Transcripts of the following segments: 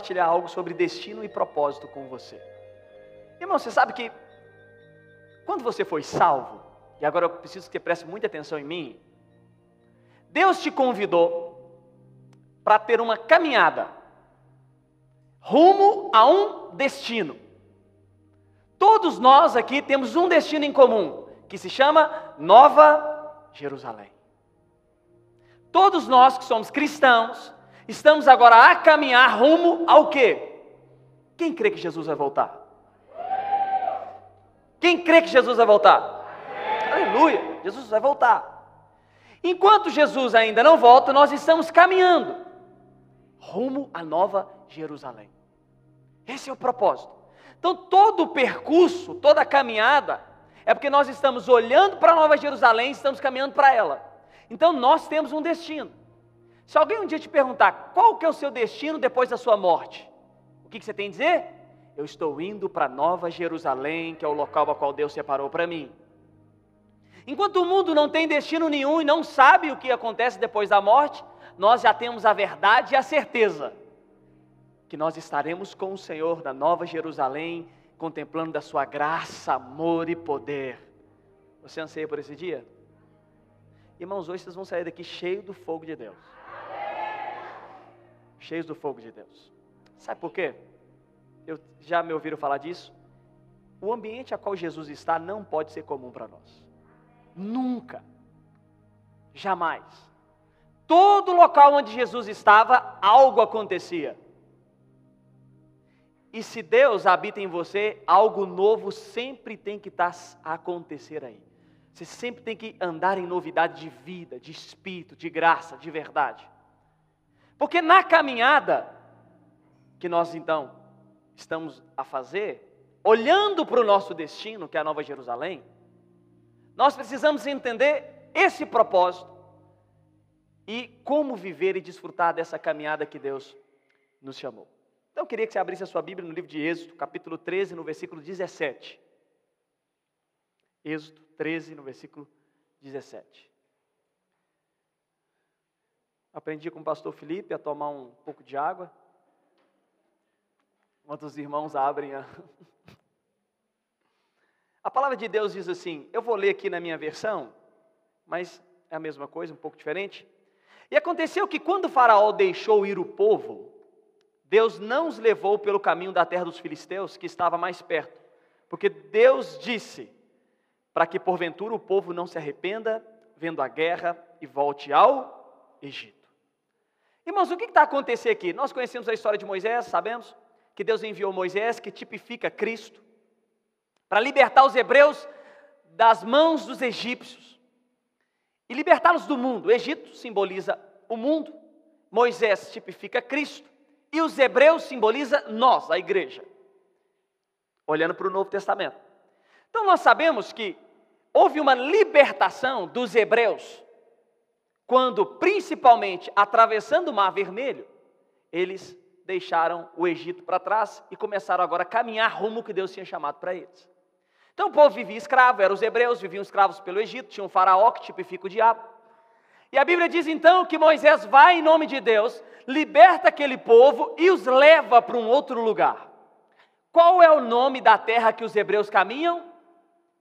compartilhar algo sobre destino e propósito com você. Irmão, você sabe que quando você foi salvo, e agora eu preciso que você preste muita atenção em mim, Deus te convidou para ter uma caminhada rumo a um destino. Todos nós aqui temos um destino em comum, que se chama Nova Jerusalém. Todos nós que somos cristãos, estamos agora a caminhar rumo ao quê? Quem crê que Jesus vai voltar? Quem crê que Jesus vai voltar? Aleluia, Jesus vai voltar. Enquanto Jesus ainda não volta, nós estamos caminhando rumo à Nova Jerusalém. Esse é o propósito. Então, todo o percurso, toda a caminhada, é porque nós estamos olhando para a Nova Jerusalém e estamos caminhando para ela. Então, nós temos um destino. Se alguém um dia te perguntar qual que é o seu destino depois da sua morte, o que, que você tem a dizer? Eu estou indo para Nova Jerusalém, que é o local para qual Deus separou para mim. Enquanto o mundo não tem destino nenhum e não sabe o que acontece depois da morte, nós já temos a verdade e a certeza que nós estaremos com o Senhor na Nova Jerusalém, contemplando da sua graça, amor e poder. Você anseia por esse dia? Irmãos, hoje vocês vão sair daqui cheios do fogo de Deus. Cheios do fogo de Deus. Sabe por quê? Eu, já me ouviram falar disso? O ambiente a qual Jesus está não pode ser comum para nós. Nunca. Jamais. Todo local onde Jesus estava, algo acontecia. E se Deus habita em você, algo novo sempre tem que estar a acontecer aí. Você sempre tem que andar em novidade de vida, de espírito, de graça, de verdade. Porque na caminhada que nós então estamos a fazer, olhando para o nosso destino, que é a Nova Jerusalém, nós precisamos entender esse propósito e como viver e desfrutar dessa caminhada que Deus nos chamou. Então eu queria que você abrisse a sua Bíblia no livro de Êxodo, capítulo 13, no versículo 17. Êxodo 13, no versículo 17. Aprendi com o pastor Felipe a tomar um pouco de água. Enquanto os irmãos abrem a, a palavra de Deus diz assim: eu vou ler aqui na minha versão, mas é a mesma coisa, um pouco diferente. E aconteceu que quando Faraó deixou ir o povo, Deus não os levou pelo caminho da terra dos filisteus, que estava mais perto, porque Deus disse para que porventura o povo não se arrependa, vendo a guerra e volte ao Egito. Irmãos, o que está acontecendo aqui? Nós conhecemos a história de Moisés, sabemos que Deus enviou Moisés, que tipifica Cristo para libertar os hebreus das mãos dos egípcios e libertá-los do mundo. O Egito simboliza o mundo, Moisés tipifica Cristo e os hebreus simboliza nós, a igreja. Olhando para o Novo Testamento. Então nós sabemos que houve uma libertação dos hebreus quando, principalmente atravessando o Mar Vermelho, eles deixaram o Egito para trás e começaram agora a caminhar rumo que Deus tinha chamado para eles. Então o povo vivia escravo, eram os hebreus, viviam escravos pelo Egito, tinha um faraó que tipifica o diabo. E a Bíblia diz então que Moisés vai em nome de Deus, liberta aquele povo e os leva para um outro lugar. Qual é o nome da terra que os hebreus caminham?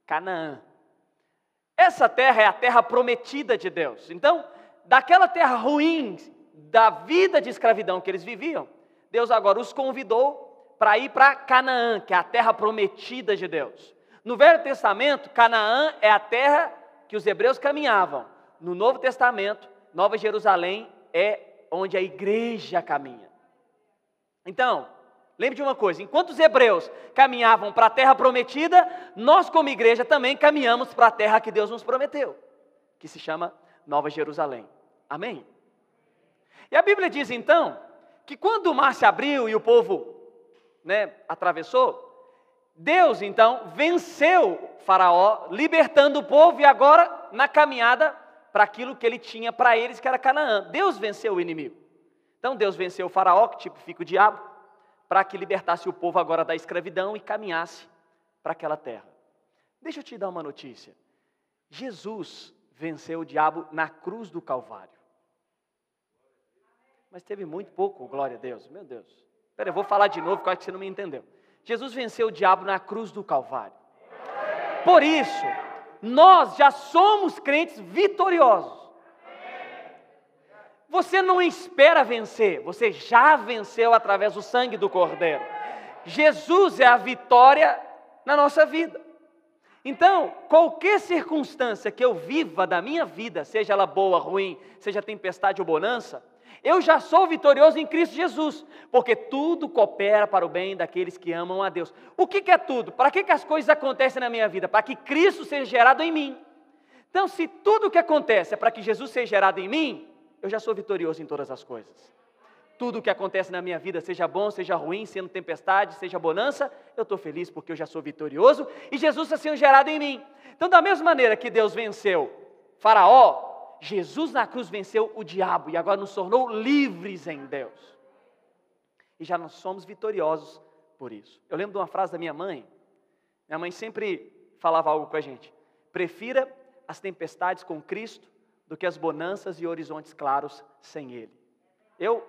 Canaã. Essa terra é a terra prometida de Deus. Então, daquela terra ruim, da vida de escravidão que eles viviam, Deus agora os convidou para ir para Canaã, que é a terra prometida de Deus. No Velho Testamento, Canaã é a terra que os hebreus caminhavam. No Novo Testamento, Nova Jerusalém é onde a igreja caminha. Então, lembre de uma coisa: enquanto os hebreus caminhavam para a terra prometida, nós, como igreja, também caminhamos para a terra que Deus nos prometeu, que se chama Nova Jerusalém. Amém? E a Bíblia diz então que quando o mar se abriu e o povo né, atravessou, Deus então venceu Faraó, libertando o povo e agora na caminhada para aquilo que ele tinha para eles, que era Canaã. Deus venceu o inimigo. Então Deus venceu o Faraó, que tipifica o diabo, para que libertasse o povo agora da escravidão e caminhasse para aquela terra. Deixa eu te dar uma notícia. Jesus venceu o diabo na cruz do Calvário. Mas teve muito pouco, glória a Deus, meu Deus. Espera, eu vou falar de novo, porque eu acho que você não me entendeu. Jesus venceu o diabo na cruz do Calvário. Por isso, nós já somos crentes vitoriosos. Você não espera vencer, você já venceu através do sangue do Cordeiro. Jesus é a vitória na nossa vida. Então, qualquer circunstância que eu viva da minha vida, seja ela boa, ruim, seja tempestade ou bonança, eu já sou vitorioso em Cristo Jesus, porque tudo coopera para o bem daqueles que amam a Deus. O que, que é tudo? Para que, que as coisas acontecem na minha vida? Para que Cristo seja gerado em mim. Então, se tudo o que acontece é para que Jesus seja gerado em mim, eu já sou vitorioso em todas as coisas. Tudo o que acontece na minha vida, seja bom, seja ruim, sendo tempestade, seja bonança, eu estou feliz porque eu já sou vitorioso e Jesus está sendo gerado em mim. Então, da mesma maneira que Deus venceu Faraó, Jesus na cruz venceu o diabo e agora nos tornou livres em Deus. E já nós somos vitoriosos por isso. Eu lembro de uma frase da minha mãe. Minha mãe sempre falava algo com a gente: prefira as tempestades com Cristo do que as bonanças e horizontes claros sem Ele. Eu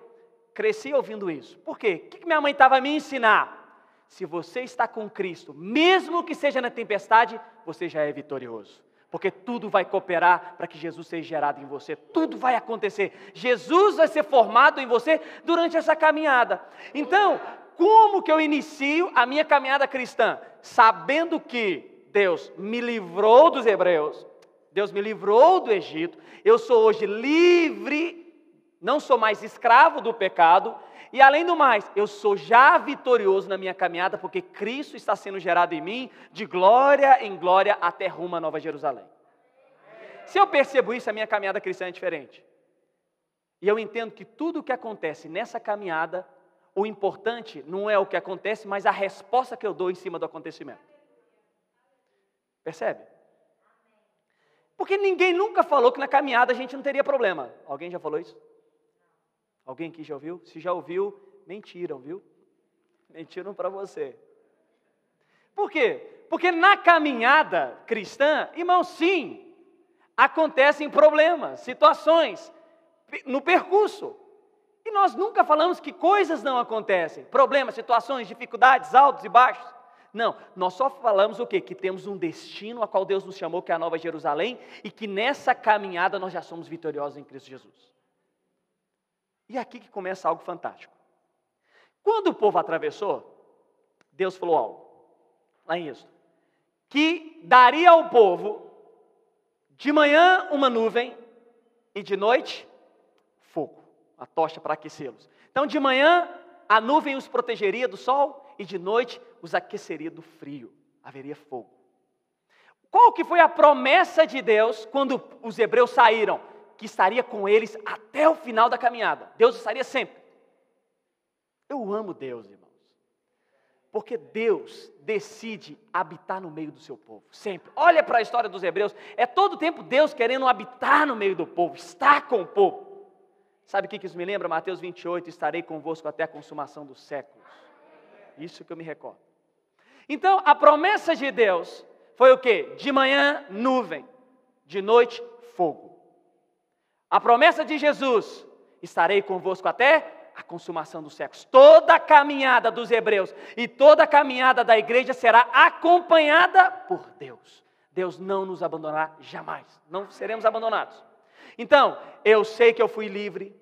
cresci ouvindo isso. Por quê? O que minha mãe estava a me ensinar? Se você está com Cristo, mesmo que seja na tempestade, você já é vitorioso. Porque tudo vai cooperar para que Jesus seja gerado em você, tudo vai acontecer. Jesus vai ser formado em você durante essa caminhada. Então, como que eu inicio a minha caminhada cristã? Sabendo que Deus me livrou dos hebreus, Deus me livrou do Egito, eu sou hoje livre, não sou mais escravo do pecado, e além do mais, eu sou já vitorioso na minha caminhada, porque Cristo está sendo gerado em mim, de glória em glória, até rumo à Nova Jerusalém. Se eu percebo isso, a minha caminhada cristã é diferente. E eu entendo que tudo o que acontece nessa caminhada, o importante não é o que acontece, mas a resposta que eu dou em cima do acontecimento. Percebe? Porque ninguém nunca falou que na caminhada a gente não teria problema. Alguém já falou isso? Alguém aqui já ouviu? Se já ouviu, mentiram, viu? Mentiram para você. Por quê? Porque na caminhada cristã, irmão, sim, acontecem problemas, situações no percurso. E nós nunca falamos que coisas não acontecem, problemas, situações, dificuldades, altos e baixos. Não, nós só falamos o quê? Que temos um destino a qual Deus nos chamou, que é a Nova Jerusalém, e que nessa caminhada nós já somos vitoriosos em Cristo Jesus. E é aqui que começa algo fantástico. Quando o povo atravessou, Deus falou algo, lá em isso, que daria ao povo de manhã uma nuvem e de noite fogo, a tocha para aquecê-los. Então de manhã a nuvem os protegeria do sol e de noite os aqueceria do frio, haveria fogo. Qual que foi a promessa de Deus quando os hebreus saíram? Que estaria com eles até o final da caminhada. Deus estaria sempre. Eu amo Deus, irmãos. Porque Deus decide habitar no meio do seu povo, sempre. Olha para a história dos hebreus, é todo tempo Deus querendo habitar no meio do povo, estar com o povo. Sabe o que isso me lembra? Mateus 28, estarei convosco até a consumação dos séculos. Isso que eu me recordo. Então, a promessa de Deus foi o que? De manhã, nuvem, de noite, fogo. A promessa de Jesus: estarei convosco até a consumação dos séculos. Toda a caminhada dos hebreus e toda a caminhada da igreja será acompanhada por Deus. Deus não nos abandonará jamais, não seremos abandonados. Então, eu sei que eu fui livre,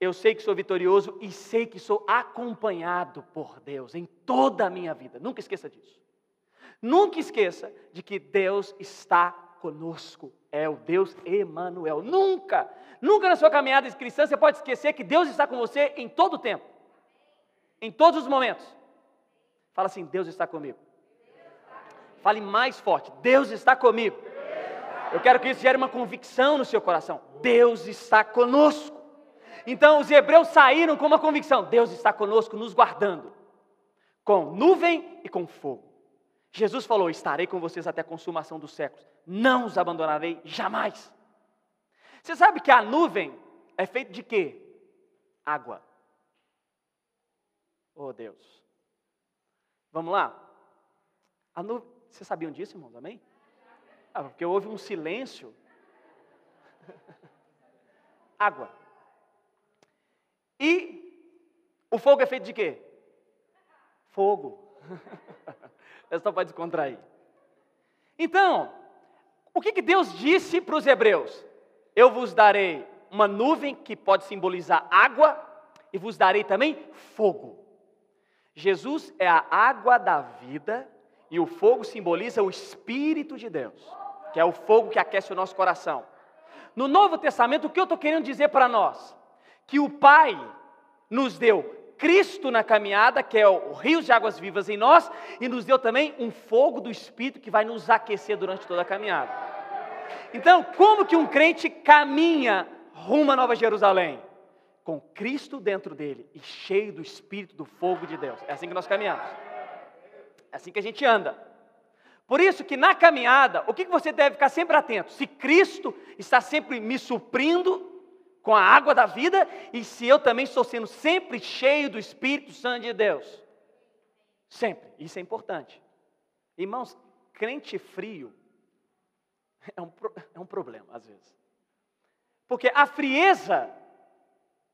eu sei que sou vitorioso e sei que sou acompanhado por Deus em toda a minha vida. Nunca esqueça disso. Nunca esqueça de que Deus está conosco. É o Deus Emanuel. Nunca, nunca na sua caminhada cristã você pode esquecer que Deus está com você em todo o tempo. Em todos os momentos. Fala assim: Deus está comigo. Fale mais forte: Deus está comigo. Eu quero que isso gere uma convicção no seu coração. Deus está conosco. Então os hebreus saíram com uma convicção: Deus está conosco, nos guardando, com nuvem e com fogo. Jesus falou: Estarei com vocês até a consumação dos séculos, não os abandonarei jamais. Você sabe que a nuvem é feita de quê? Água. Oh Deus. Vamos lá? A nuvem, vocês sabiam disso, irmãos? Amém? Ah, porque houve um silêncio. Água. E o fogo é feito de quê? Fogo. é só para descontrair. Então, o que, que Deus disse para os hebreus? Eu vos darei uma nuvem que pode simbolizar água e vos darei também fogo. Jesus é a água da vida e o fogo simboliza o Espírito de Deus, que é o fogo que aquece o nosso coração. No Novo Testamento, o que eu estou querendo dizer para nós? Que o Pai nos deu Cristo na caminhada, que é o rio de águas vivas em nós, e nos deu também um fogo do Espírito que vai nos aquecer durante toda a caminhada. Então, como que um crente caminha rumo a Nova Jerusalém? Com Cristo dentro dele e cheio do Espírito do fogo de Deus. É assim que nós caminhamos. É assim que a gente anda. Por isso que na caminhada, o que você deve ficar sempre atento? Se Cristo está sempre me suprindo com a água da vida e se eu também estou sendo sempre cheio do Espírito Santo de Deus. Sempre. Isso é importante. Irmãos, crente frio é um, é um problema, às vezes. Porque a frieza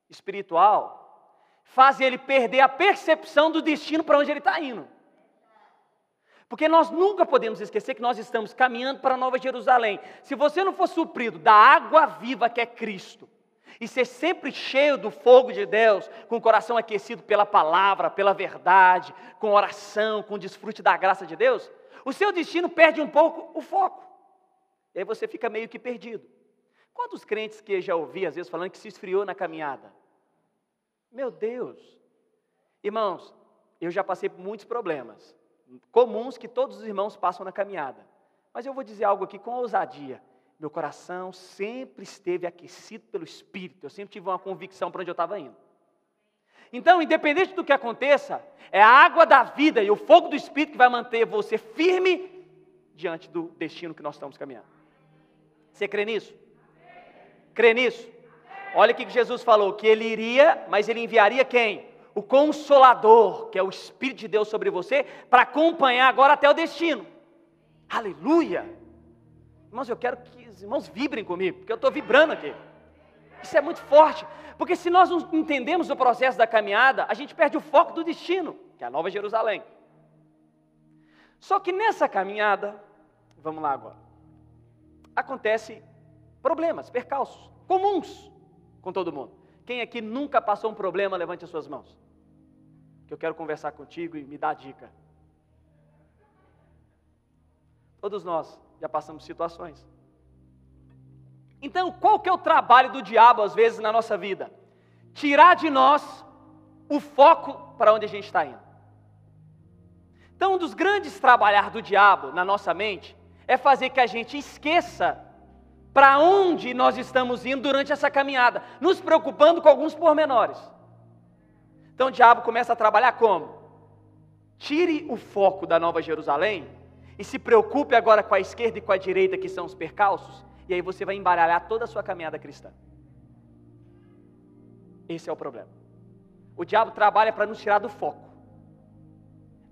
espiritual faz ele perder a percepção do destino para onde ele está indo. Porque nós nunca podemos esquecer que nós estamos caminhando para a Nova Jerusalém. Se você não for suprido da água viva que é Cristo, e ser sempre cheio do fogo de Deus, com o coração aquecido pela palavra, pela verdade, com oração, com desfrute da graça de Deus, o seu destino perde um pouco o foco. E aí você fica meio que perdido. Quantos crentes que eu já ouvi, às vezes, falando que se esfriou na caminhada? Meu Deus! Irmãos, eu já passei por muitos problemas, comuns que todos os irmãos passam na caminhada. Mas eu vou dizer algo aqui com ousadia meu coração sempre esteve aquecido pelo Espírito, eu sempre tive uma convicção para onde eu estava indo. Então, independente do que aconteça, é a água da vida e o fogo do Espírito que vai manter você firme diante do destino que nós estamos caminhando. Você crê nisso? Crê nisso? Olha o que Jesus falou: que ele iria, mas ele enviaria quem? O Consolador, que é o Espírito de Deus sobre você, para acompanhar agora até o destino. Aleluia! Irmãos, eu quero que os irmãos vibrem comigo, porque eu estou vibrando aqui. Isso é muito forte, porque se nós não entendemos o processo da caminhada, a gente perde o foco do destino, que é a Nova Jerusalém. Só que nessa caminhada, vamos lá agora, acontece problemas, percalços, comuns com todo mundo. Quem aqui nunca passou um problema, levante as suas mãos. Que eu quero conversar contigo e me dar dica. Todos nós já passamos situações. Então, qual que é o trabalho do diabo às vezes na nossa vida? Tirar de nós o foco para onde a gente está indo. Então, um dos grandes trabalhar do diabo na nossa mente é fazer que a gente esqueça para onde nós estamos indo durante essa caminhada, nos preocupando com alguns pormenores. Então o diabo começa a trabalhar como? Tire o foco da Nova Jerusalém e se preocupe agora com a esquerda e com a direita, que são os percalços, e aí você vai embaralhar toda a sua caminhada cristã. Esse é o problema. O diabo trabalha para nos tirar do foco.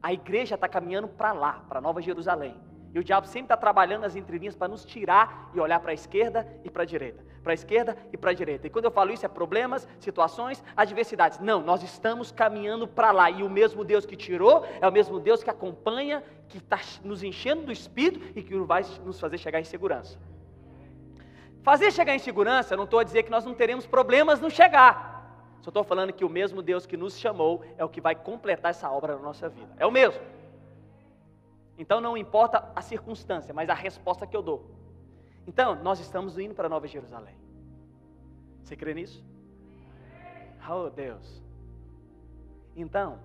A igreja está caminhando para lá, para Nova Jerusalém. E o diabo sempre está trabalhando nas entrelinhas para nos tirar e olhar para a esquerda e para a direita. Para a esquerda e para a direita. E quando eu falo isso, é problemas, situações, adversidades. Não, nós estamos caminhando para lá. E o mesmo Deus que tirou é o mesmo Deus que acompanha, que está nos enchendo do Espírito e que vai nos fazer chegar em segurança. Fazer chegar em segurança, não estou a dizer que nós não teremos problemas no chegar. Só estou falando que o mesmo Deus que nos chamou é o que vai completar essa obra na nossa vida. É o mesmo. Então não importa a circunstância, mas a resposta que eu dou. Então, nós estamos indo para Nova Jerusalém. Você crê nisso? Oh Deus. Então,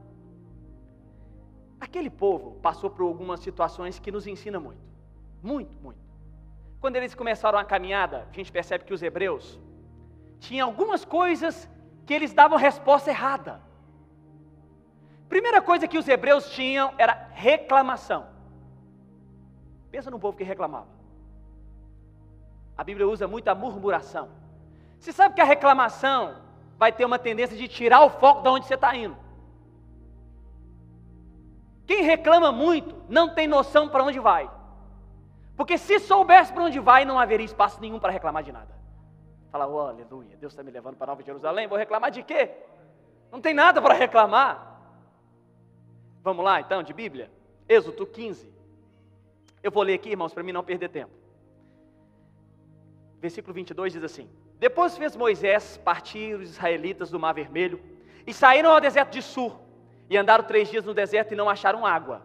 aquele povo passou por algumas situações que nos ensinam muito. Muito, muito. Quando eles começaram a caminhada, a gente percebe que os hebreus tinham algumas coisas que eles davam resposta errada. Primeira coisa que os hebreus tinham era reclamação. Pensa no povo que reclamava. A Bíblia usa muito a murmuração. Você sabe que a reclamação vai ter uma tendência de tirar o foco de onde você está indo. Quem reclama muito não tem noção para onde vai. Porque se soubesse para onde vai, não haveria espaço nenhum para reclamar de nada. Fala, oh, aleluia, Deus está me levando para Nova Jerusalém, vou reclamar de quê? Não tem nada para reclamar. Vamos lá então, de Bíblia? Êxodo 15. Eu vou ler aqui, irmãos, para mim não perder tempo. Versículo 22 diz assim: Depois fez Moisés partir os israelitas do Mar Vermelho e saíram ao deserto de Sur e andaram três dias no deserto e não acharam água.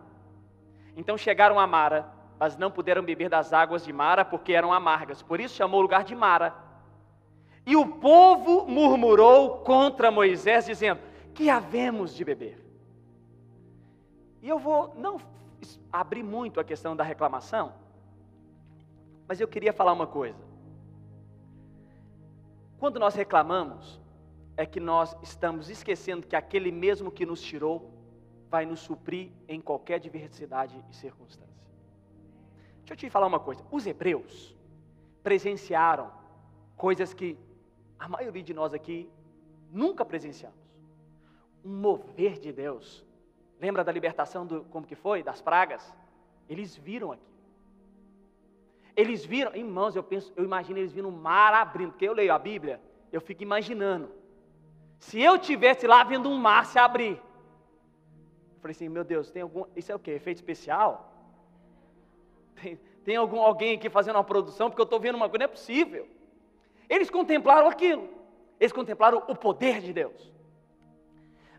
Então chegaram a Mara, mas não puderam beber das águas de Mara porque eram amargas. Por isso chamou o lugar de Mara. E o povo murmurou contra Moisés, dizendo: Que havemos de beber? E eu vou não abrir muito a questão da reclamação, mas eu queria falar uma coisa. Quando nós reclamamos, é que nós estamos esquecendo que aquele mesmo que nos tirou vai nos suprir em qualquer diversidade e circunstância. Deixa eu te falar uma coisa: os hebreus presenciaram coisas que a maioria de nós aqui nunca presenciamos. Um mover de Deus Lembra da libertação do como que foi das pragas? Eles viram aqui. Eles viram, irmãos, eu penso, eu imagino eles vindo o mar abrindo, porque eu leio a Bíblia, eu fico imaginando. Se eu tivesse lá vendo um mar se abrir, eu falei assim, meu Deus, tem algum, isso é o quê? Efeito especial? Tem, tem algum alguém aqui fazendo uma produção porque eu estou vendo uma coisa, não é possível. Eles contemplaram aquilo. Eles contemplaram o poder de Deus.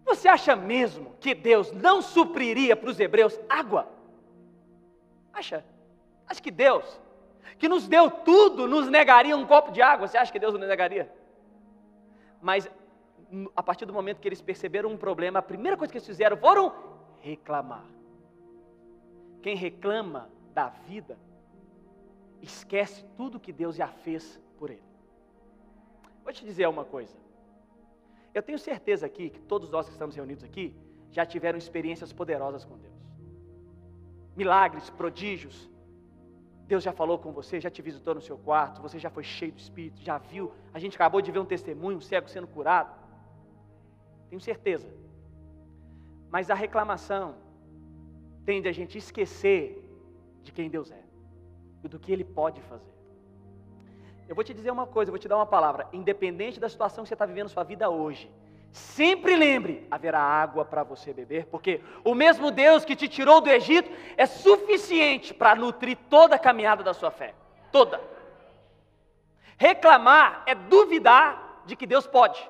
Você acha mesmo que Deus não supriria para os hebreus água? Acha? Acha que Deus, que nos deu tudo, nos negaria um copo de água? Você acha que Deus nos negaria? Mas a partir do momento que eles perceberam um problema, a primeira coisa que eles fizeram foram reclamar. Quem reclama da vida, esquece tudo que Deus já fez por ele. Vou te dizer uma coisa. Eu tenho certeza aqui que todos nós que estamos reunidos aqui já tiveram experiências poderosas com Deus. Milagres, prodígios. Deus já falou com você, já te visitou no seu quarto, você já foi cheio do Espírito, já viu. A gente acabou de ver um testemunho, um cego sendo curado. Tenho certeza. Mas a reclamação tende a gente esquecer de quem Deus é e do que Ele pode fazer. Eu vou te dizer uma coisa, eu vou te dar uma palavra. Independente da situação que você está vivendo na sua vida hoje, sempre lembre: haverá água para você beber, porque o mesmo Deus que te tirou do Egito é suficiente para nutrir toda a caminhada da sua fé. Toda. Reclamar é duvidar de que Deus pode.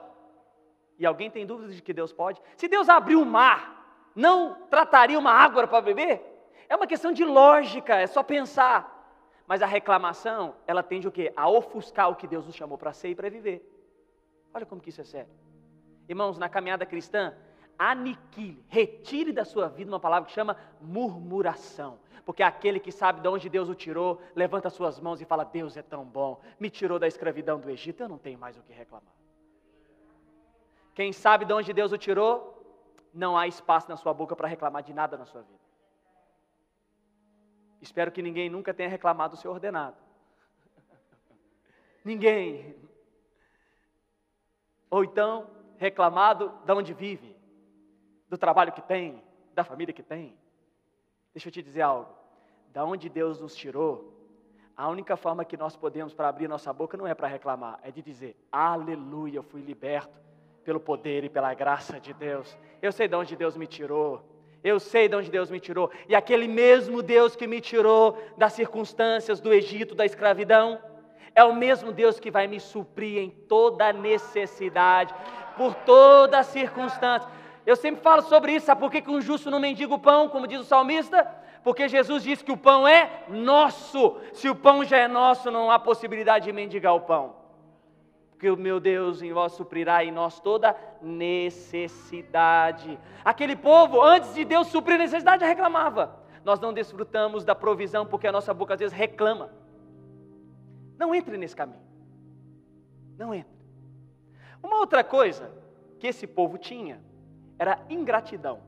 E alguém tem dúvidas de que Deus pode? Se Deus abrir o mar, não trataria uma água para beber? É uma questão de lógica, é só pensar. Mas a reclamação, ela tende o quê? A ofuscar o que Deus nos chamou para ser e para viver. Olha como que isso é sério. Irmãos, na caminhada cristã, aniquile, retire da sua vida uma palavra que chama murmuração. Porque aquele que sabe de onde Deus o tirou, levanta suas mãos e fala: Deus é tão bom, me tirou da escravidão do Egito, eu não tenho mais o que reclamar. Quem sabe de onde Deus o tirou, não há espaço na sua boca para reclamar de nada na sua vida. Espero que ninguém nunca tenha reclamado do seu ordenado. ninguém. Ou então, reclamado de onde vive, do trabalho que tem, da família que tem. Deixa eu te dizer algo. Da onde Deus nos tirou, a única forma que nós podemos para abrir nossa boca não é para reclamar, é de dizer: Aleluia, eu fui liberto pelo poder e pela graça de Deus. Eu sei de onde Deus me tirou. Eu sei de onde Deus me tirou. E aquele mesmo Deus que me tirou das circunstâncias do Egito, da escravidão, é o mesmo Deus que vai me suprir em toda necessidade, por toda circunstância. Eu sempre falo sobre isso, sabe por que um justo não mendiga o pão, como diz o salmista? Porque Jesus disse que o pão é nosso. Se o pão já é nosso, não há possibilidade de mendigar o pão porque o meu Deus em vós suprirá em nós toda necessidade. Aquele povo, antes de Deus suprir a necessidade, reclamava. Nós não desfrutamos da provisão porque a nossa boca às vezes reclama. Não entre nesse caminho. Não entre. Uma outra coisa que esse povo tinha era ingratidão.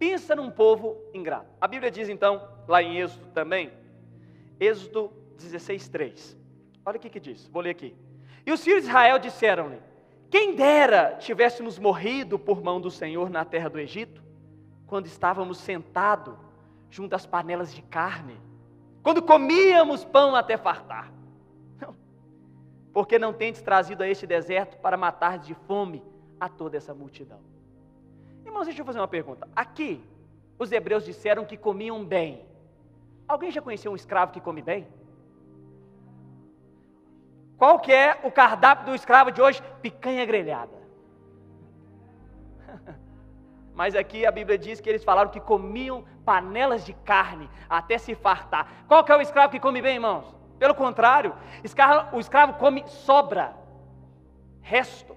Pensa num povo ingrato. A Bíblia diz então, lá em Êxodo também, Êxodo 16, 3. Olha o que, que diz, vou ler aqui. E os filhos de Israel disseram-lhe: Quem dera tivéssemos morrido por mão do Senhor na terra do Egito, quando estávamos sentados junto às panelas de carne, quando comíamos pão até fartar. Não. Porque não tendes trazido a este deserto para matar de fome a toda essa multidão. Irmãos, deixa eu fazer uma pergunta. Aqui, os hebreus disseram que comiam bem. Alguém já conheceu um escravo que come bem? Qual que é o cardápio do escravo de hoje? Picanha grelhada. Mas aqui a Bíblia diz que eles falaram que comiam panelas de carne até se fartar. Qual que é o escravo que come bem, irmãos? Pelo contrário, o escravo come sobra, resto.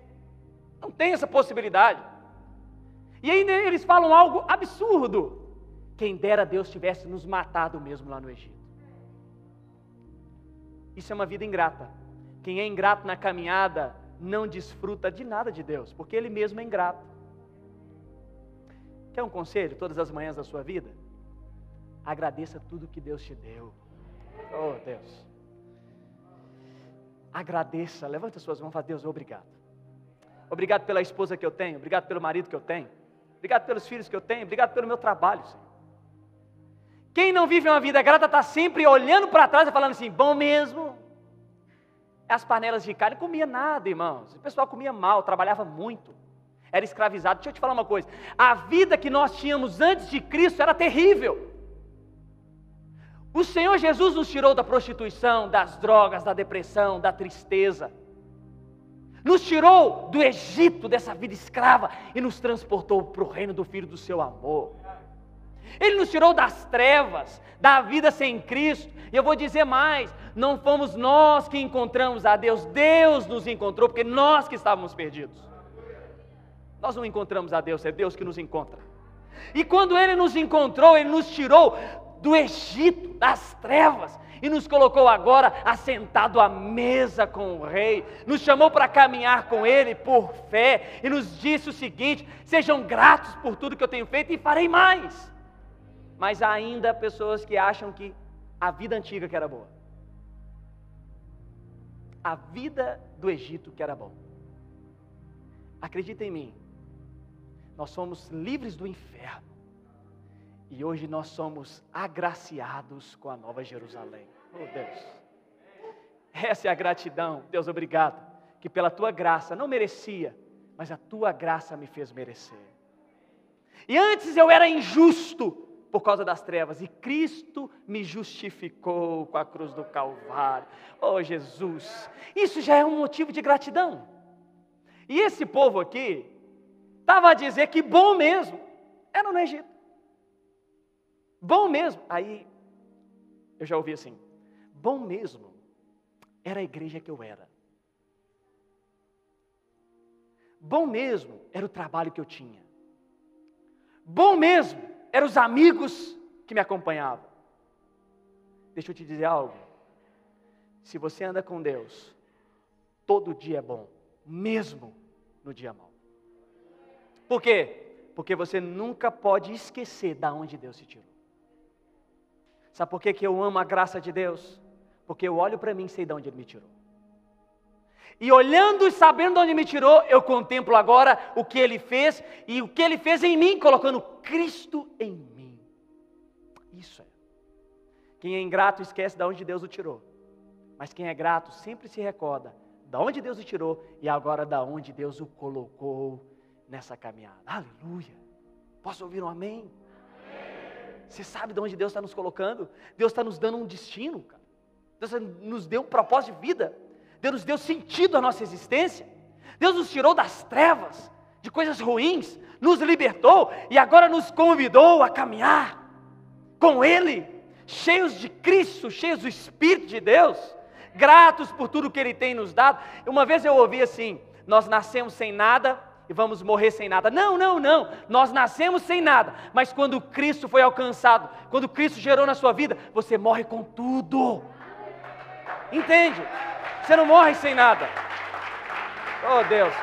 Não tem essa possibilidade. E ainda eles falam algo absurdo. Quem dera Deus tivesse nos matado mesmo lá no Egito. Isso é uma vida ingrata. Quem é ingrato na caminhada não desfruta de nada de Deus, porque ele mesmo é ingrato. Quer um conselho todas as manhãs da sua vida? Agradeça tudo que Deus te deu. Oh, Deus. Agradeça, levanta suas mãos e fala, Deus, obrigado. Obrigado pela esposa que eu tenho, obrigado pelo marido que eu tenho, obrigado pelos filhos que eu tenho, obrigado pelo meu trabalho, Senhor. Quem não vive uma vida grata está sempre olhando para trás e falando assim: bom mesmo. As panelas de carne, comia nada, irmãos. O pessoal comia mal, trabalhava muito, era escravizado. Deixa eu te falar uma coisa: a vida que nós tínhamos antes de Cristo era terrível. O Senhor Jesus nos tirou da prostituição, das drogas, da depressão, da tristeza. Nos tirou do Egito, dessa vida escrava, e nos transportou para o reino do Filho do seu amor. Ele nos tirou das trevas, da vida sem Cristo. E eu vou dizer mais: não fomos nós que encontramos a Deus, Deus nos encontrou, porque nós que estávamos perdidos. Nós não encontramos a Deus, é Deus que nos encontra. E quando Ele nos encontrou, Ele nos tirou do Egito, das trevas, e nos colocou agora assentado à mesa com o Rei, nos chamou para caminhar com Ele por fé, e nos disse o seguinte: sejam gratos por tudo que eu tenho feito e farei mais mas há ainda pessoas que acham que a vida antiga que era boa. A vida do Egito que era bom. Acredita em mim, nós somos livres do inferno. E hoje nós somos agraciados com a nova Jerusalém. Oh Deus. Essa é a gratidão. Deus, obrigado. Que pela tua graça, não merecia, mas a tua graça me fez merecer. E antes eu era injusto, por causa das trevas, e Cristo me justificou com a cruz do Calvário. Oh Jesus, isso já é um motivo de gratidão. E esse povo aqui estava a dizer que bom mesmo era no Egito. Bom mesmo. Aí eu já ouvi assim: bom mesmo era a igreja que eu era. Bom mesmo era o trabalho que eu tinha. Bom mesmo eram os amigos que me acompanhavam. Deixa eu te dizer algo. Se você anda com Deus, todo dia é bom, mesmo no dia mau. Por quê? Porque você nunca pode esquecer da onde Deus te tirou. Sabe por que, que eu amo a graça de Deus? Porque eu olho para mim e sei de onde Ele me tirou. E olhando e sabendo de onde me tirou, eu contemplo agora o que ele fez e o que ele fez em mim, colocando Cristo em mim. Isso é. Quem é ingrato esquece de onde Deus o tirou. Mas quem é grato sempre se recorda de onde Deus o tirou e agora de onde Deus o colocou nessa caminhada. Aleluia. Posso ouvir um amém? Você sabe de onde Deus está nos colocando? Deus está nos dando um destino, cara. Deus nos deu um propósito de vida. Deus nos deu sentido à nossa existência. Deus nos tirou das trevas, de coisas ruins, nos libertou e agora nos convidou a caminhar com Ele, cheios de Cristo, cheios do Espírito de Deus, gratos por tudo que Ele tem nos dado. Uma vez eu ouvi assim: nós nascemos sem nada e vamos morrer sem nada. Não, não, não. Nós nascemos sem nada, mas quando Cristo foi alcançado, quando Cristo gerou na sua vida, você morre com tudo. Entende? Você não morre sem nada. Oh Deus.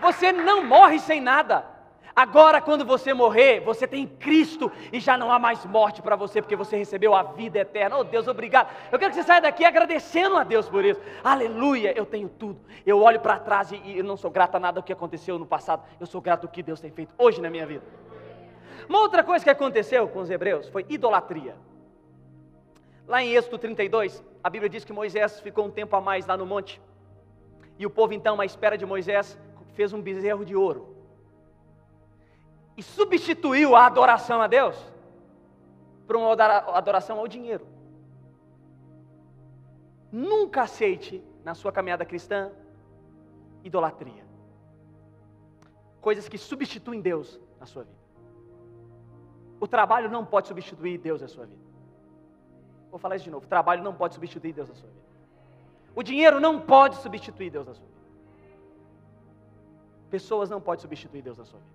Você não morre sem nada. Agora, quando você morrer, você tem Cristo e já não há mais morte para você, porque você recebeu a vida eterna. Oh Deus, obrigado. Eu quero que você saia daqui agradecendo a Deus por isso. Aleluia, eu tenho tudo. Eu olho para trás e, e eu não sou grato a nada do que aconteceu no passado. Eu sou grato ao que Deus tem feito hoje na minha vida. Uma outra coisa que aconteceu com os hebreus foi idolatria. Lá em Êxodo 32, a Bíblia diz que Moisés ficou um tempo a mais lá no monte. E o povo, então, à espera de Moisés, fez um bezerro de ouro e substituiu a adoração a Deus por uma adoração ao dinheiro. Nunca aceite na sua caminhada cristã idolatria. Coisas que substituem Deus na sua vida. O trabalho não pode substituir Deus na sua vida. Vou falar isso de novo. Trabalho não pode substituir Deus na sua vida. O dinheiro não pode substituir Deus na sua vida. Pessoas não podem substituir Deus na sua vida.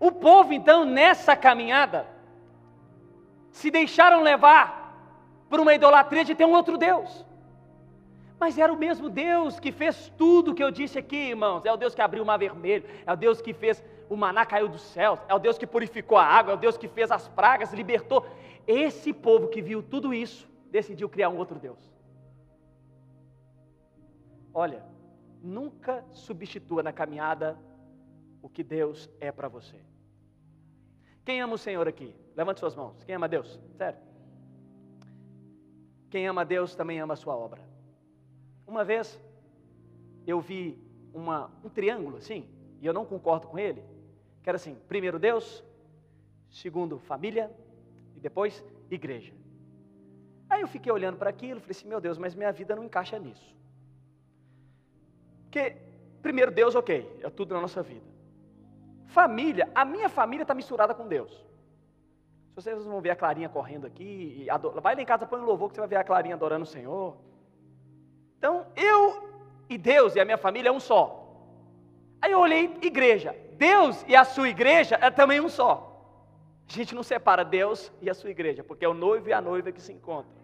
O povo, então, nessa caminhada, se deixaram levar por uma idolatria de ter um outro Deus. Mas era o mesmo Deus que fez tudo que eu disse aqui, irmãos. É o Deus que abriu o mar vermelho, é o Deus que fez o maná caiu do céu, é o Deus que purificou a água, é o Deus que fez as pragas, libertou. Esse povo que viu tudo isso, decidiu criar um outro Deus. Olha, nunca substitua na caminhada o que Deus é para você. Quem ama o Senhor aqui? Levante suas mãos. Quem ama Deus? Sério. Quem ama Deus também ama a sua obra. Uma vez eu vi uma, um triângulo assim, e eu não concordo com ele, que era assim: primeiro Deus, segundo família e depois igreja. Aí eu fiquei olhando para aquilo, falei assim: meu Deus, mas minha vida não encaixa nisso. Porque primeiro Deus, ok, é tudo na nossa vida. Família, a minha família está misturada com Deus. Vocês vão ver a Clarinha correndo aqui, adora, vai lá em casa, põe um louvor que você vai ver a Clarinha adorando o Senhor. Então, eu e Deus e a minha família é um só. Aí eu olhei igreja. Deus e a sua igreja é também um só. A gente não separa Deus e a sua igreja, porque é o noivo e a noiva que se encontram.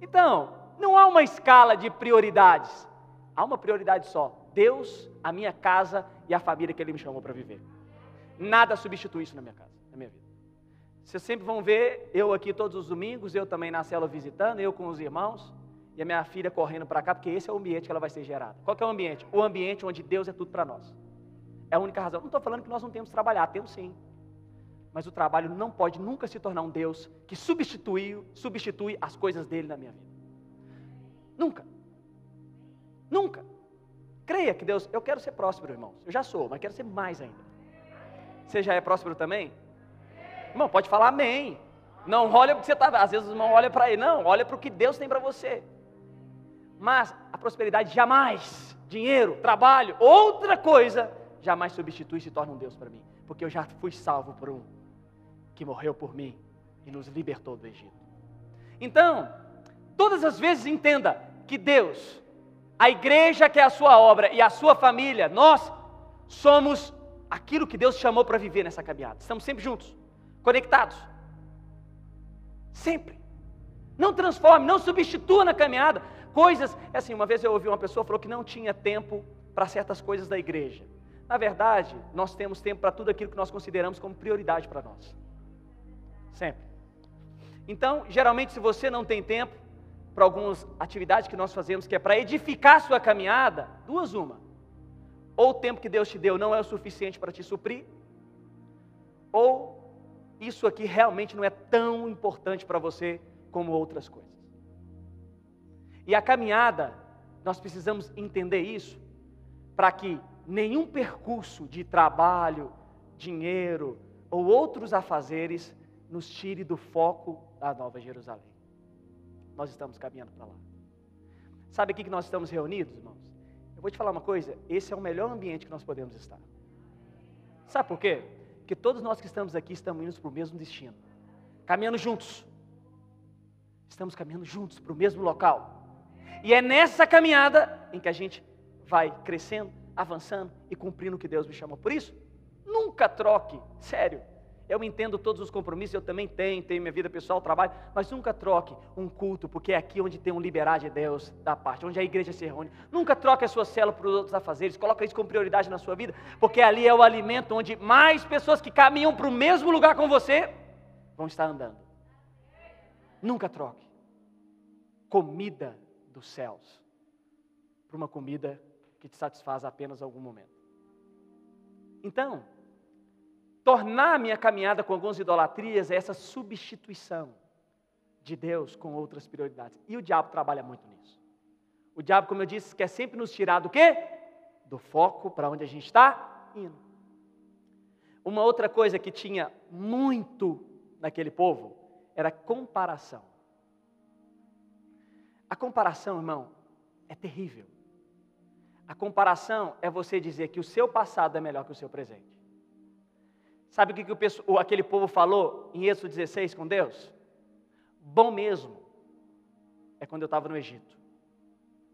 Então, não há uma escala de prioridades. Há uma prioridade só: Deus, a minha casa e a família que Ele me chamou para viver. Nada substitui isso na minha casa, na minha vida. Vocês sempre vão ver eu aqui todos os domingos, eu também na célula visitando, eu com os irmãos e a minha filha correndo para cá, porque esse é o ambiente que ela vai ser gerada. Qual é o ambiente? O ambiente onde Deus é tudo para nós. É a única razão. Não estou falando que nós não temos que trabalhar, temos sim. Mas o trabalho não pode nunca se tornar um Deus que substitui, substitui as coisas dele na minha vida. Nunca. Nunca. Creia que Deus, eu quero ser próspero, irmãos. Eu já sou, mas quero ser mais ainda. Você já é próspero também? Irmão, pode falar amém. Não olha porque você está. Às vezes os irmãos olham para ele. Não, olha para o que Deus tem para você. Mas a prosperidade jamais, dinheiro, trabalho, outra coisa, jamais substitui e se torna um Deus para mim. Porque eu já fui salvo por um que morreu por mim e nos libertou do Egito. Então, todas as vezes entenda que Deus, a igreja que é a sua obra e a sua família, nós somos aquilo que Deus chamou para viver nessa caminhada. Estamos sempre juntos, conectados. Sempre. Não transforme, não substitua na caminhada coisas. É assim, uma vez eu ouvi uma pessoa falou que não tinha tempo para certas coisas da igreja. Na verdade, nós temos tempo para tudo aquilo que nós consideramos como prioridade para nós. Sempre. Então, geralmente, se você não tem tempo para algumas atividades que nós fazemos, que é para edificar sua caminhada, duas uma. Ou o tempo que Deus te deu não é o suficiente para te suprir, ou isso aqui realmente não é tão importante para você como outras coisas. E a caminhada, nós precisamos entender isso, para que nenhum percurso de trabalho, dinheiro ou outros afazeres nos tire do foco da Nova Jerusalém. Nós estamos caminhando para lá. Sabe aqui que nós estamos reunidos, irmãos? Eu vou te falar uma coisa: esse é o melhor ambiente que nós podemos estar. Sabe por quê? Porque todos nós que estamos aqui estamos indo para o mesmo destino, caminhando juntos. Estamos caminhando juntos para o mesmo local. E é nessa caminhada em que a gente vai crescendo, avançando e cumprindo o que Deus me chamou. Por isso, nunca troque, sério. Eu entendo todos os compromissos, eu também tenho, tenho minha vida pessoal, trabalho, mas nunca troque um culto, porque é aqui onde tem um liberar de Deus da parte, onde a igreja se reúne. Nunca troque a sua célula para os outros afazeres, coloque isso como prioridade na sua vida, porque ali é o alimento onde mais pessoas que caminham para o mesmo lugar com você vão estar andando. Nunca troque. Comida dos céus para uma comida que te satisfaz apenas algum momento. Então, tornar a minha caminhada com algumas idolatrias é essa substituição de Deus com outras prioridades. E o diabo trabalha muito nisso. O diabo, como eu disse, quer sempre nos tirar do quê? do foco para onde a gente está indo. Uma outra coisa que tinha muito naquele povo era comparação. A comparação, irmão, é terrível. A comparação é você dizer que o seu passado é melhor que o seu presente. Sabe o que, que o, aquele povo falou em Êxodo 16 com Deus? Bom mesmo é quando eu estava no Egito.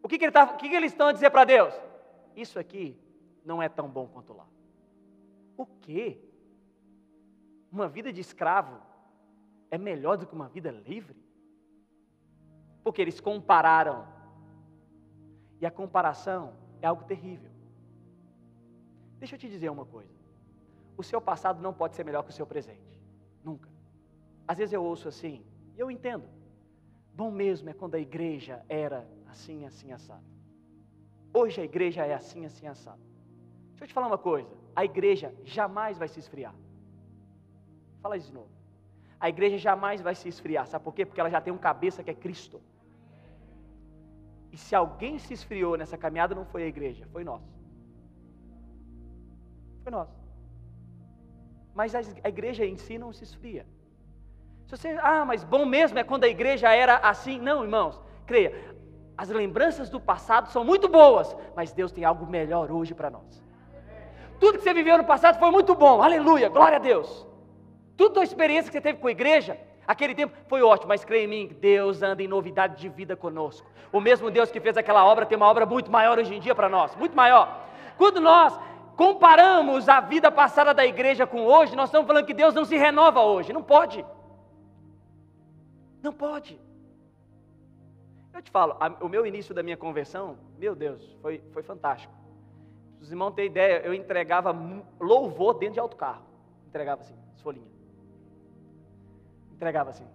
O que, que, ele tá, o que, que eles estão a dizer para Deus? Isso aqui não é tão bom quanto lá. O quê? Uma vida de escravo é melhor do que uma vida livre? Porque eles compararam. E a comparação é algo terrível. Deixa eu te dizer uma coisa. O seu passado não pode ser melhor que o seu presente. Nunca. Às vezes eu ouço assim, e eu entendo. Bom mesmo é quando a igreja era assim, assim, assado. Hoje a igreja é assim, assim, assado. Deixa eu te falar uma coisa: a igreja jamais vai se esfriar. Fala isso de novo. A igreja jamais vai se esfriar. Sabe por quê? Porque ela já tem um cabeça que é Cristo. E se alguém se esfriou nessa caminhada, não foi a igreja, foi nós. Foi nós. Mas a igreja em si não se esfria. Se você, ah, mas bom mesmo é quando a igreja era assim. Não, irmãos, creia, as lembranças do passado são muito boas, mas Deus tem algo melhor hoje para nós. Tudo que você viveu no passado foi muito bom, aleluia, glória a Deus. Tudo a experiência que você teve com a igreja Aquele tempo foi ótimo, mas creia em mim, Deus anda em novidade de vida conosco. O mesmo Deus que fez aquela obra tem uma obra muito maior hoje em dia para nós, muito maior. Quando nós comparamos a vida passada da igreja com hoje, nós estamos falando que Deus não se renova hoje. Não pode. Não pode. Eu te falo, a, o meu início da minha conversão, meu Deus, foi, foi fantástico. Os irmãos têm ideia, eu entregava louvor dentro de autocarro. Entregava assim, as folhinhas. Entregava assim.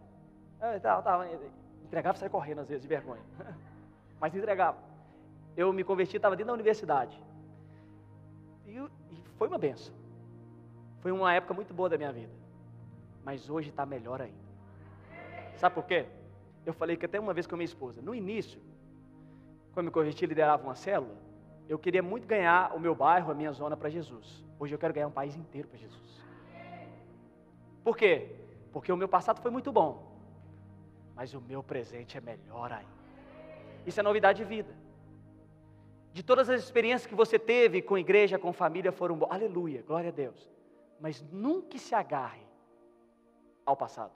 Entregava e saia correndo às vezes, de vergonha. Mas entregava. Eu me converti, estava dentro da universidade. E, e foi uma benção. Foi uma época muito boa da minha vida. Mas hoje está melhor ainda. Sabe por quê? Eu falei que até uma vez com a minha esposa, no início, quando me converti, liderava uma célula, eu queria muito ganhar o meu bairro, a minha zona para Jesus. Hoje eu quero ganhar um país inteiro para Jesus. Por quê? Porque o meu passado foi muito bom, mas o meu presente é melhor ainda. Isso é novidade de vida. De todas as experiências que você teve com igreja, com família, foram boas. Aleluia, glória a Deus. Mas nunca se agarre ao passado.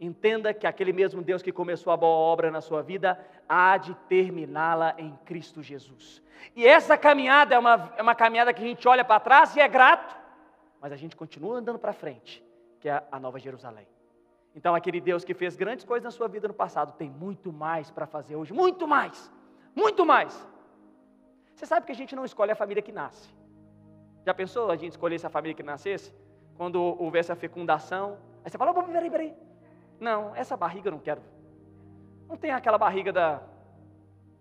Entenda que aquele mesmo Deus que começou a boa obra na sua vida há de terminá-la em Cristo Jesus. E essa caminhada é uma, é uma caminhada que a gente olha para trás e é grato, mas a gente continua andando para frente que é a Nova Jerusalém. Então, aquele Deus que fez grandes coisas na sua vida no passado tem muito mais para fazer hoje, muito mais, muito mais. Você sabe que a gente não escolhe a família que nasce. Já pensou a gente escolhesse a família que nascesse? Quando houvesse a fecundação, aí você fala: oh, peraí, peraí. Não, essa barriga eu não quero. Não tem aquela barriga da,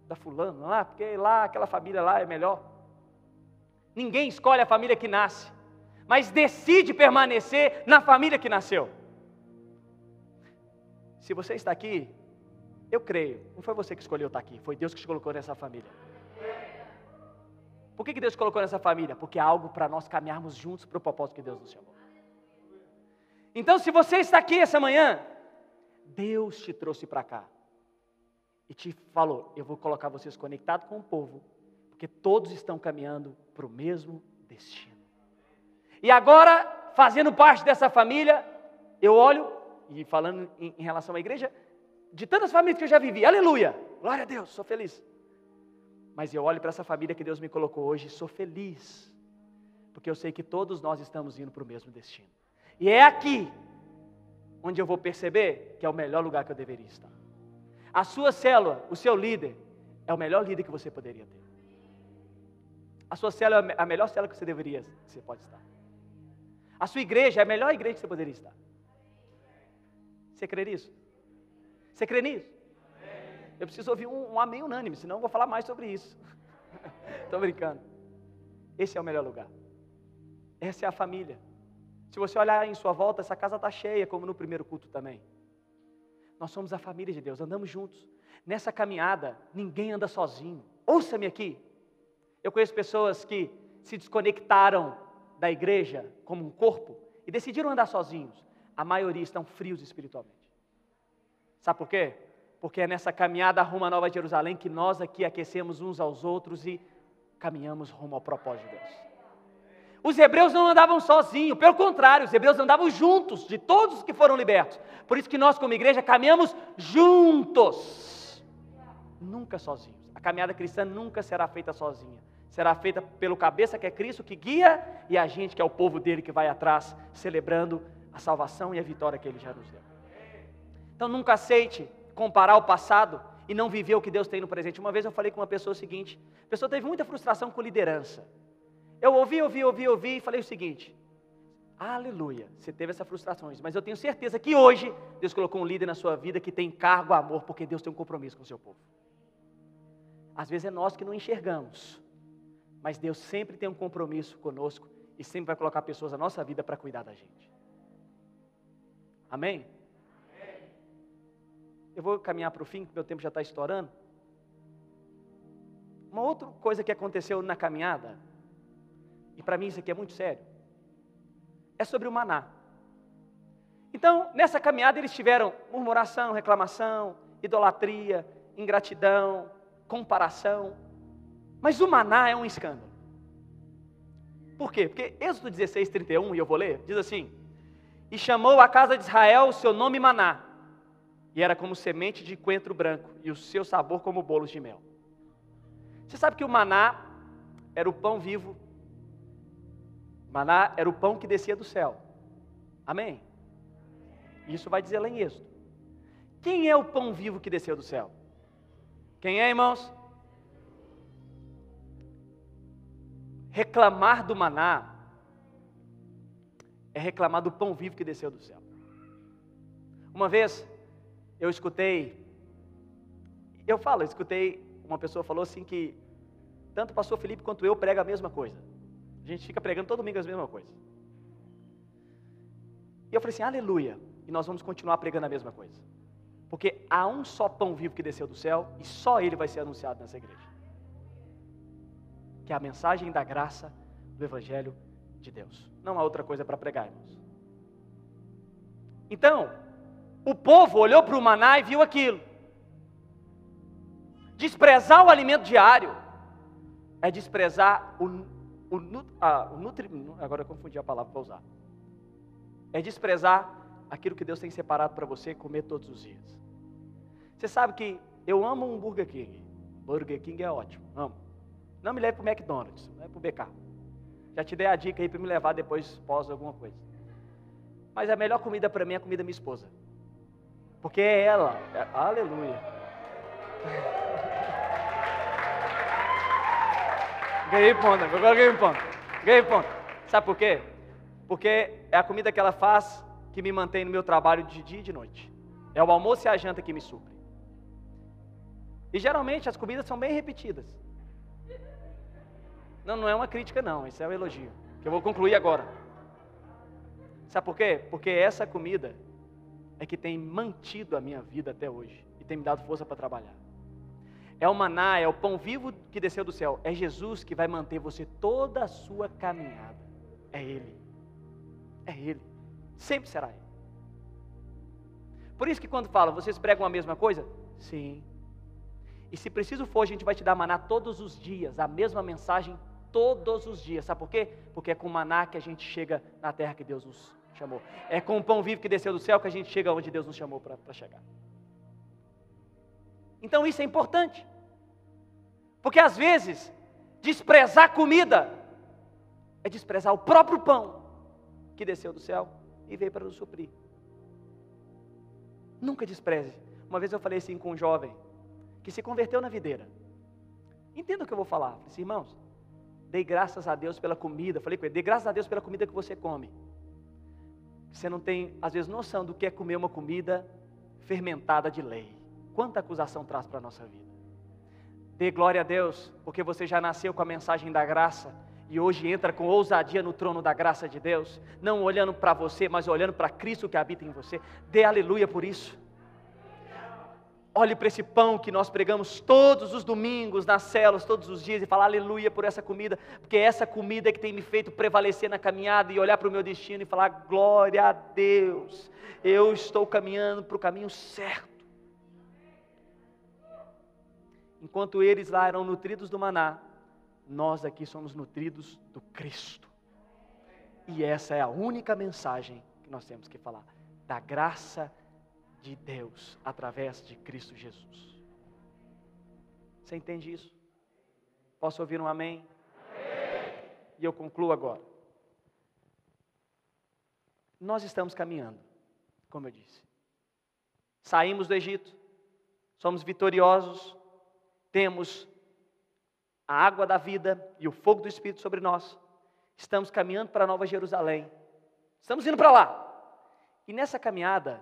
da fulano lá, porque lá, aquela família lá é melhor. Ninguém escolhe a família que nasce mas decide permanecer na família que nasceu. Se você está aqui, eu creio, não foi você que escolheu estar aqui, foi Deus que te colocou nessa família. Por que, que Deus colocou nessa família? Porque há algo para nós caminharmos juntos para o propósito que Deus nos chamou. Então, se você está aqui essa manhã, Deus te trouxe para cá e te falou: Eu vou colocar vocês conectados com o povo, porque todos estão caminhando para o mesmo destino. E agora, fazendo parte dessa família, eu olho, e falando em, em relação à igreja, de tantas famílias que eu já vivi, aleluia, glória a Deus, sou feliz. Mas eu olho para essa família que Deus me colocou hoje, sou feliz, porque eu sei que todos nós estamos indo para o mesmo destino. E é aqui onde eu vou perceber que é o melhor lugar que eu deveria estar. A sua célula, o seu líder, é o melhor líder que você poderia ter. A sua célula é a melhor célula que você deveria, você pode estar. A sua igreja é a melhor igreja que você poderia estar. Você crê nisso? Você crê nisso? Eu preciso ouvir um, um amém unânime, senão eu vou falar mais sobre isso. Estou brincando. Esse é o melhor lugar. Essa é a família. Se você olhar em sua volta, essa casa está cheia, como no primeiro culto também. Nós somos a família de Deus, andamos juntos. Nessa caminhada, ninguém anda sozinho. Ouça-me aqui. Eu conheço pessoas que se desconectaram da igreja como um corpo e decidiram andar sozinhos. A maioria estão frios espiritualmente. Sabe por quê? Porque é nessa caminhada rumo à Nova Jerusalém que nós aqui aquecemos uns aos outros e caminhamos rumo ao propósito de Deus. Os hebreus não andavam sozinhos, pelo contrário, os hebreus andavam juntos, de todos os que foram libertos. Por isso que nós, como igreja, caminhamos juntos, nunca sozinhos. A caminhada cristã nunca será feita sozinha será feita pelo cabeça que é Cristo que guia e a gente que é o povo dele que vai atrás celebrando a salvação e a vitória que ele já nos deu. Então nunca aceite comparar o passado e não viver o que Deus tem no presente. Uma vez eu falei com uma pessoa o seguinte: a pessoa teve muita frustração com liderança. Eu ouvi, ouvi, ouvi, ouvi e falei o seguinte: Aleluia, você teve essas frustrações, mas eu tenho certeza que hoje Deus colocou um líder na sua vida que tem cargo, amor, porque Deus tem um compromisso com o seu povo. Às vezes é nós que não enxergamos, mas Deus sempre tem um compromisso conosco e sempre vai colocar pessoas na nossa vida para cuidar da gente. Amém? Eu vou caminhar para o fim, porque meu tempo já está estourando. Uma outra coisa que aconteceu na caminhada, e para mim isso aqui é muito sério, é sobre o maná. Então, nessa caminhada eles tiveram murmuração, reclamação, idolatria, ingratidão, comparação. Mas o maná é um escândalo. Por quê? Porque Êxodo 16, 31, e eu vou ler, diz assim: E chamou a casa de Israel o seu nome maná, e era como semente de coentro branco, e o seu sabor como bolos de mel. Você sabe que o maná era o pão vivo, maná era o pão que descia do céu. Amém? Isso vai dizer lá em Êxodo. Quem é o pão vivo que desceu do céu? Quem é, irmãos? Reclamar do maná é reclamar do pão vivo que desceu do céu. Uma vez eu escutei, eu falo, eu escutei, uma pessoa falou assim que tanto o pastor Felipe quanto eu prega a mesma coisa. A gente fica pregando todo domingo a mesma coisa. E eu falei assim, aleluia, e nós vamos continuar pregando a mesma coisa. Porque há um só pão vivo que desceu do céu e só ele vai ser anunciado nessa igreja que é a mensagem da graça do Evangelho de Deus. Não há outra coisa para pregar, irmãos. Então, o povo olhou para o maná e viu aquilo. Desprezar o alimento diário é desprezar o, o, ah, o nutri, agora eu confundi a palavra para usar. É desprezar aquilo que Deus tem separado para você comer todos os dias. Você sabe que eu amo um Burger King. Burger King é ótimo, amo. Não me leve para o McDonald's, não é para o BK. Já te dei a dica aí para me levar depois pós alguma coisa. Mas a melhor comida para mim é a comida da minha esposa. Porque é ela. É, aleluia. Ganhei ponto, agora ganhei ponto. Ganhei ponto. Sabe por quê? Porque é a comida que ela faz que me mantém no meu trabalho de dia e de noite. É o almoço e a janta que me supre. E geralmente as comidas são bem repetidas. Não, não é uma crítica, não, isso é um elogio. Que eu vou concluir agora. Sabe por quê? Porque essa comida é que tem mantido a minha vida até hoje e tem me dado força para trabalhar. É o maná, é o pão vivo que desceu do céu. É Jesus que vai manter você toda a sua caminhada. É Ele. É Ele. Sempre será Ele. Por isso que quando fala, vocês pregam a mesma coisa? Sim. E se preciso for, a gente vai te dar maná todos os dias, a mesma mensagem todos os dias. Sabe por quê? Porque é com maná que a gente chega na terra que Deus nos chamou. É com o pão vivo que desceu do céu que a gente chega onde Deus nos chamou para chegar. Então isso é importante. Porque às vezes, desprezar comida é desprezar o próprio pão que desceu do céu e veio para nos suprir. Nunca despreze. Uma vez eu falei assim com um jovem que se converteu na videira. Entenda o que eu vou falar. Falei assim, irmãos, Dei graças a Deus pela comida. Falei com ele, dê graças a Deus pela comida que você come. Você não tem, às vezes, noção do que é comer uma comida fermentada de lei. Quanta acusação traz para a nossa vida. Dê glória a Deus, porque você já nasceu com a mensagem da graça e hoje entra com ousadia no trono da graça de Deus, não olhando para você, mas olhando para Cristo que habita em você. Dê aleluia por isso. Olhe para esse pão que nós pregamos todos os domingos nas células, todos os dias, e fala aleluia por essa comida, porque essa comida é que tem me feito prevalecer na caminhada e olhar para o meu destino e falar glória a Deus, eu estou caminhando para o caminho certo. Enquanto eles lá eram nutridos do maná, nós aqui somos nutridos do Cristo. E essa é a única mensagem que nós temos que falar: da graça de Deus através de Cristo Jesus. Você entende isso? Posso ouvir um amém? amém? E eu concluo agora. Nós estamos caminhando, como eu disse. Saímos do Egito, somos vitoriosos, temos a água da vida e o fogo do Espírito sobre nós. Estamos caminhando para Nova Jerusalém. Estamos indo para lá. E nessa caminhada,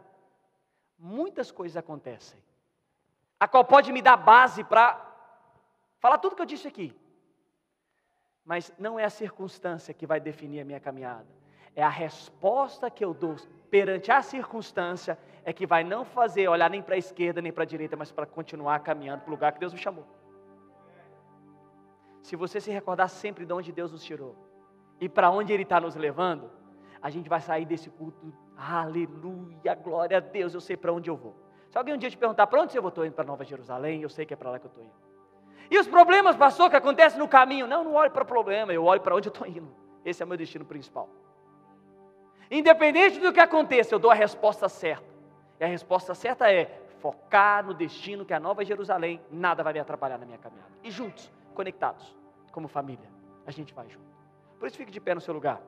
muitas coisas acontecem. A qual pode me dar base para falar tudo que eu disse aqui. Mas não é a circunstância que vai definir a minha caminhada. É a resposta que eu dou perante a circunstância é que vai não fazer olhar nem para a esquerda nem para a direita, mas para continuar caminhando para o lugar que Deus me chamou. Se você se recordar sempre de onde Deus nos tirou e para onde Ele está nos levando, a gente vai sair desse culto, aleluia, glória a Deus, eu sei para onde eu vou. Se alguém um dia te perguntar para onde você vou, estou indo para Nova Jerusalém, eu sei que é para lá que eu estou indo. E os problemas, pastor, que acontecem no caminho? Não, não olho para o problema, eu olho para onde eu estou indo. Esse é o meu destino principal. Independente do que aconteça, eu dou a resposta certa. E a resposta certa é focar no destino que é a Nova Jerusalém, nada vai me atrapalhar na minha caminhada. E juntos, conectados, como família, a gente vai junto. Por isso fique de pé no seu lugar.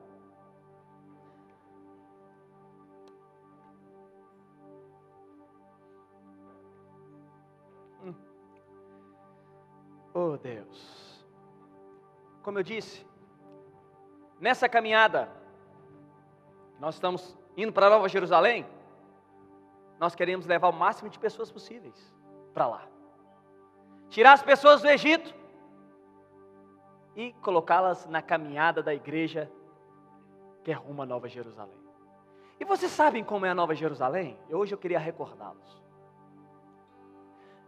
Oh Deus. Como eu disse, nessa caminhada, nós estamos indo para Nova Jerusalém, nós queremos levar o máximo de pessoas possíveis para lá. Tirar as pessoas do Egito e colocá-las na caminhada da igreja que é rumo a Nova Jerusalém. E vocês sabem como é a Nova Jerusalém? Hoje eu queria recordá-los.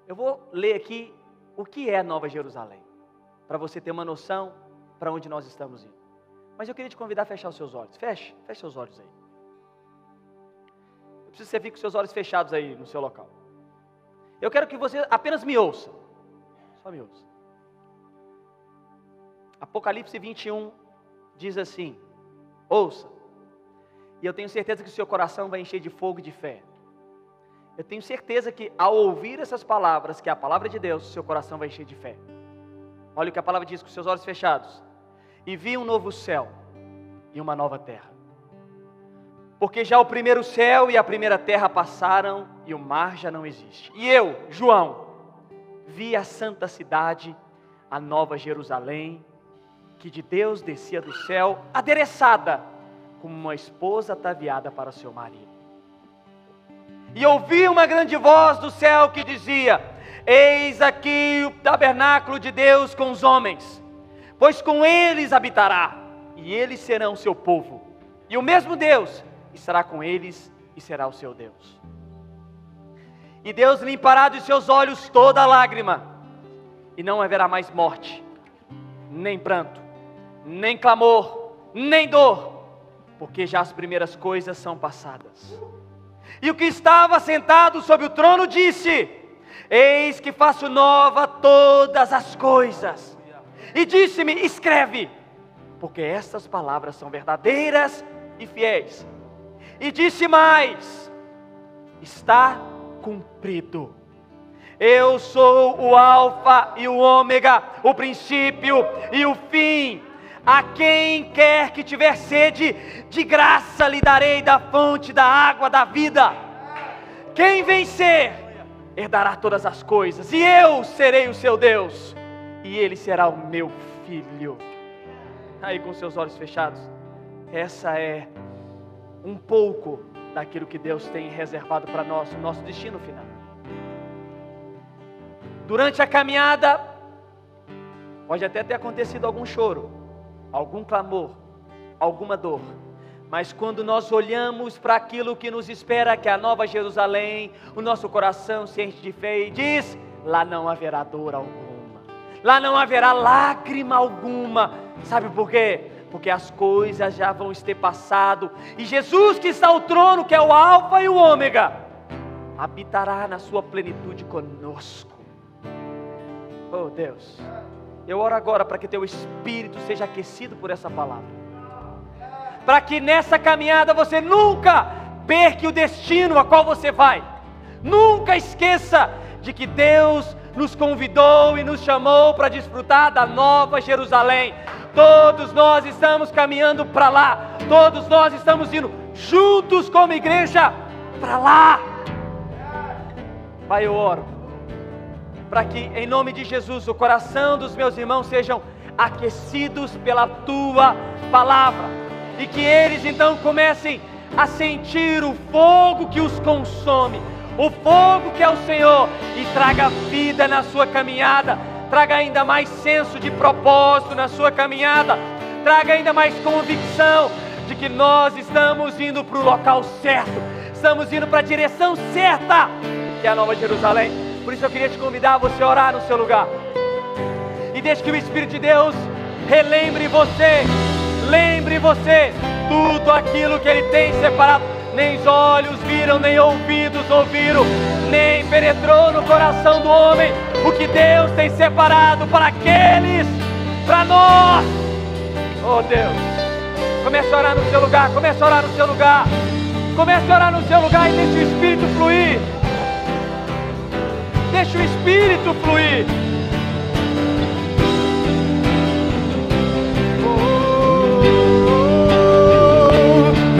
Eu vou ler aqui o que é Nova Jerusalém, para você ter uma noção para onde nós estamos indo. Mas eu queria te convidar a fechar os seus olhos. Feche, feche seus olhos aí. Eu preciso que você fique com seus olhos fechados aí no seu local. Eu quero que você apenas me ouça. Só me ouça. Apocalipse 21 diz assim: Ouça. E eu tenho certeza que o seu coração vai encher de fogo e de fé. Eu tenho certeza que ao ouvir essas palavras, que é a palavra de Deus, seu coração vai encher de fé. Olha o que a palavra diz com seus olhos fechados e vi um novo céu e uma nova terra. Porque já o primeiro céu e a primeira terra passaram e o mar já não existe. E eu, João, vi a santa cidade, a nova Jerusalém, que de Deus descia do céu, adereçada como uma esposa ataviada para seu marido. E ouvi uma grande voz do céu que dizia: Eis aqui o tabernáculo de Deus com os homens pois com eles habitará, e eles serão seu povo. E o mesmo Deus estará com eles e será o seu Deus. E Deus limpará dos seus olhos toda lágrima, e não haverá mais morte, nem pranto, nem clamor, nem dor, porque já as primeiras coisas são passadas. E o que estava sentado sobre o trono disse: Eis que faço nova todas as coisas e disse-me: Escreve, porque estas palavras são verdadeiras e fiéis. E disse mais: Está cumprido. Eu sou o Alfa e o Ômega, o princípio e o fim. A quem quer que tiver sede, de graça lhe darei da fonte da água da vida. Quem vencer, herdará todas as coisas, e eu serei o seu Deus e ele será o meu filho. Aí com seus olhos fechados, essa é um pouco daquilo que Deus tem reservado para nós, o nosso destino final. Durante a caminhada, pode até ter acontecido algum choro, algum clamor, alguma dor, Mas quando nós olhamos para aquilo que nos espera, que é a nova Jerusalém, o nosso coração se enche de fé e diz: lá não haverá dor alguma, lá não haverá lágrima alguma. Sabe por quê? Porque as coisas já vão ter passado, e Jesus que está ao trono, que é o Alfa e o Ômega, habitará na sua plenitude conosco. Oh Deus, eu oro agora para que teu espírito seja aquecido por essa palavra para que nessa caminhada você nunca perca o destino a qual você vai. Nunca esqueça de que Deus nos convidou e nos chamou para desfrutar da nova Jerusalém. Todos nós estamos caminhando para lá, todos nós estamos indo juntos como igreja para lá. Pai, eu oro para que, em nome de Jesus, o coração dos meus irmãos sejam aquecidos pela tua palavra e que eles então comecem a sentir o fogo que os consome, o fogo que é o Senhor, e traga vida na sua caminhada, traga ainda mais senso de propósito na sua caminhada, traga ainda mais convicção de que nós estamos indo para o local certo, estamos indo para a direção certa, que é a Nova Jerusalém. Por isso eu queria te convidar a você orar no seu lugar. E deixe que o Espírito de Deus relembre você Lembre você, tudo aquilo que Ele tem separado, nem os olhos viram, nem ouvidos ouviram, nem penetrou no coração do homem o que Deus tem separado para aqueles, para nós. Oh Deus, comece a orar no seu lugar, comece a orar no seu lugar, comece a orar no seu lugar e deixe o Espírito fluir. Deixe o Espírito fluir.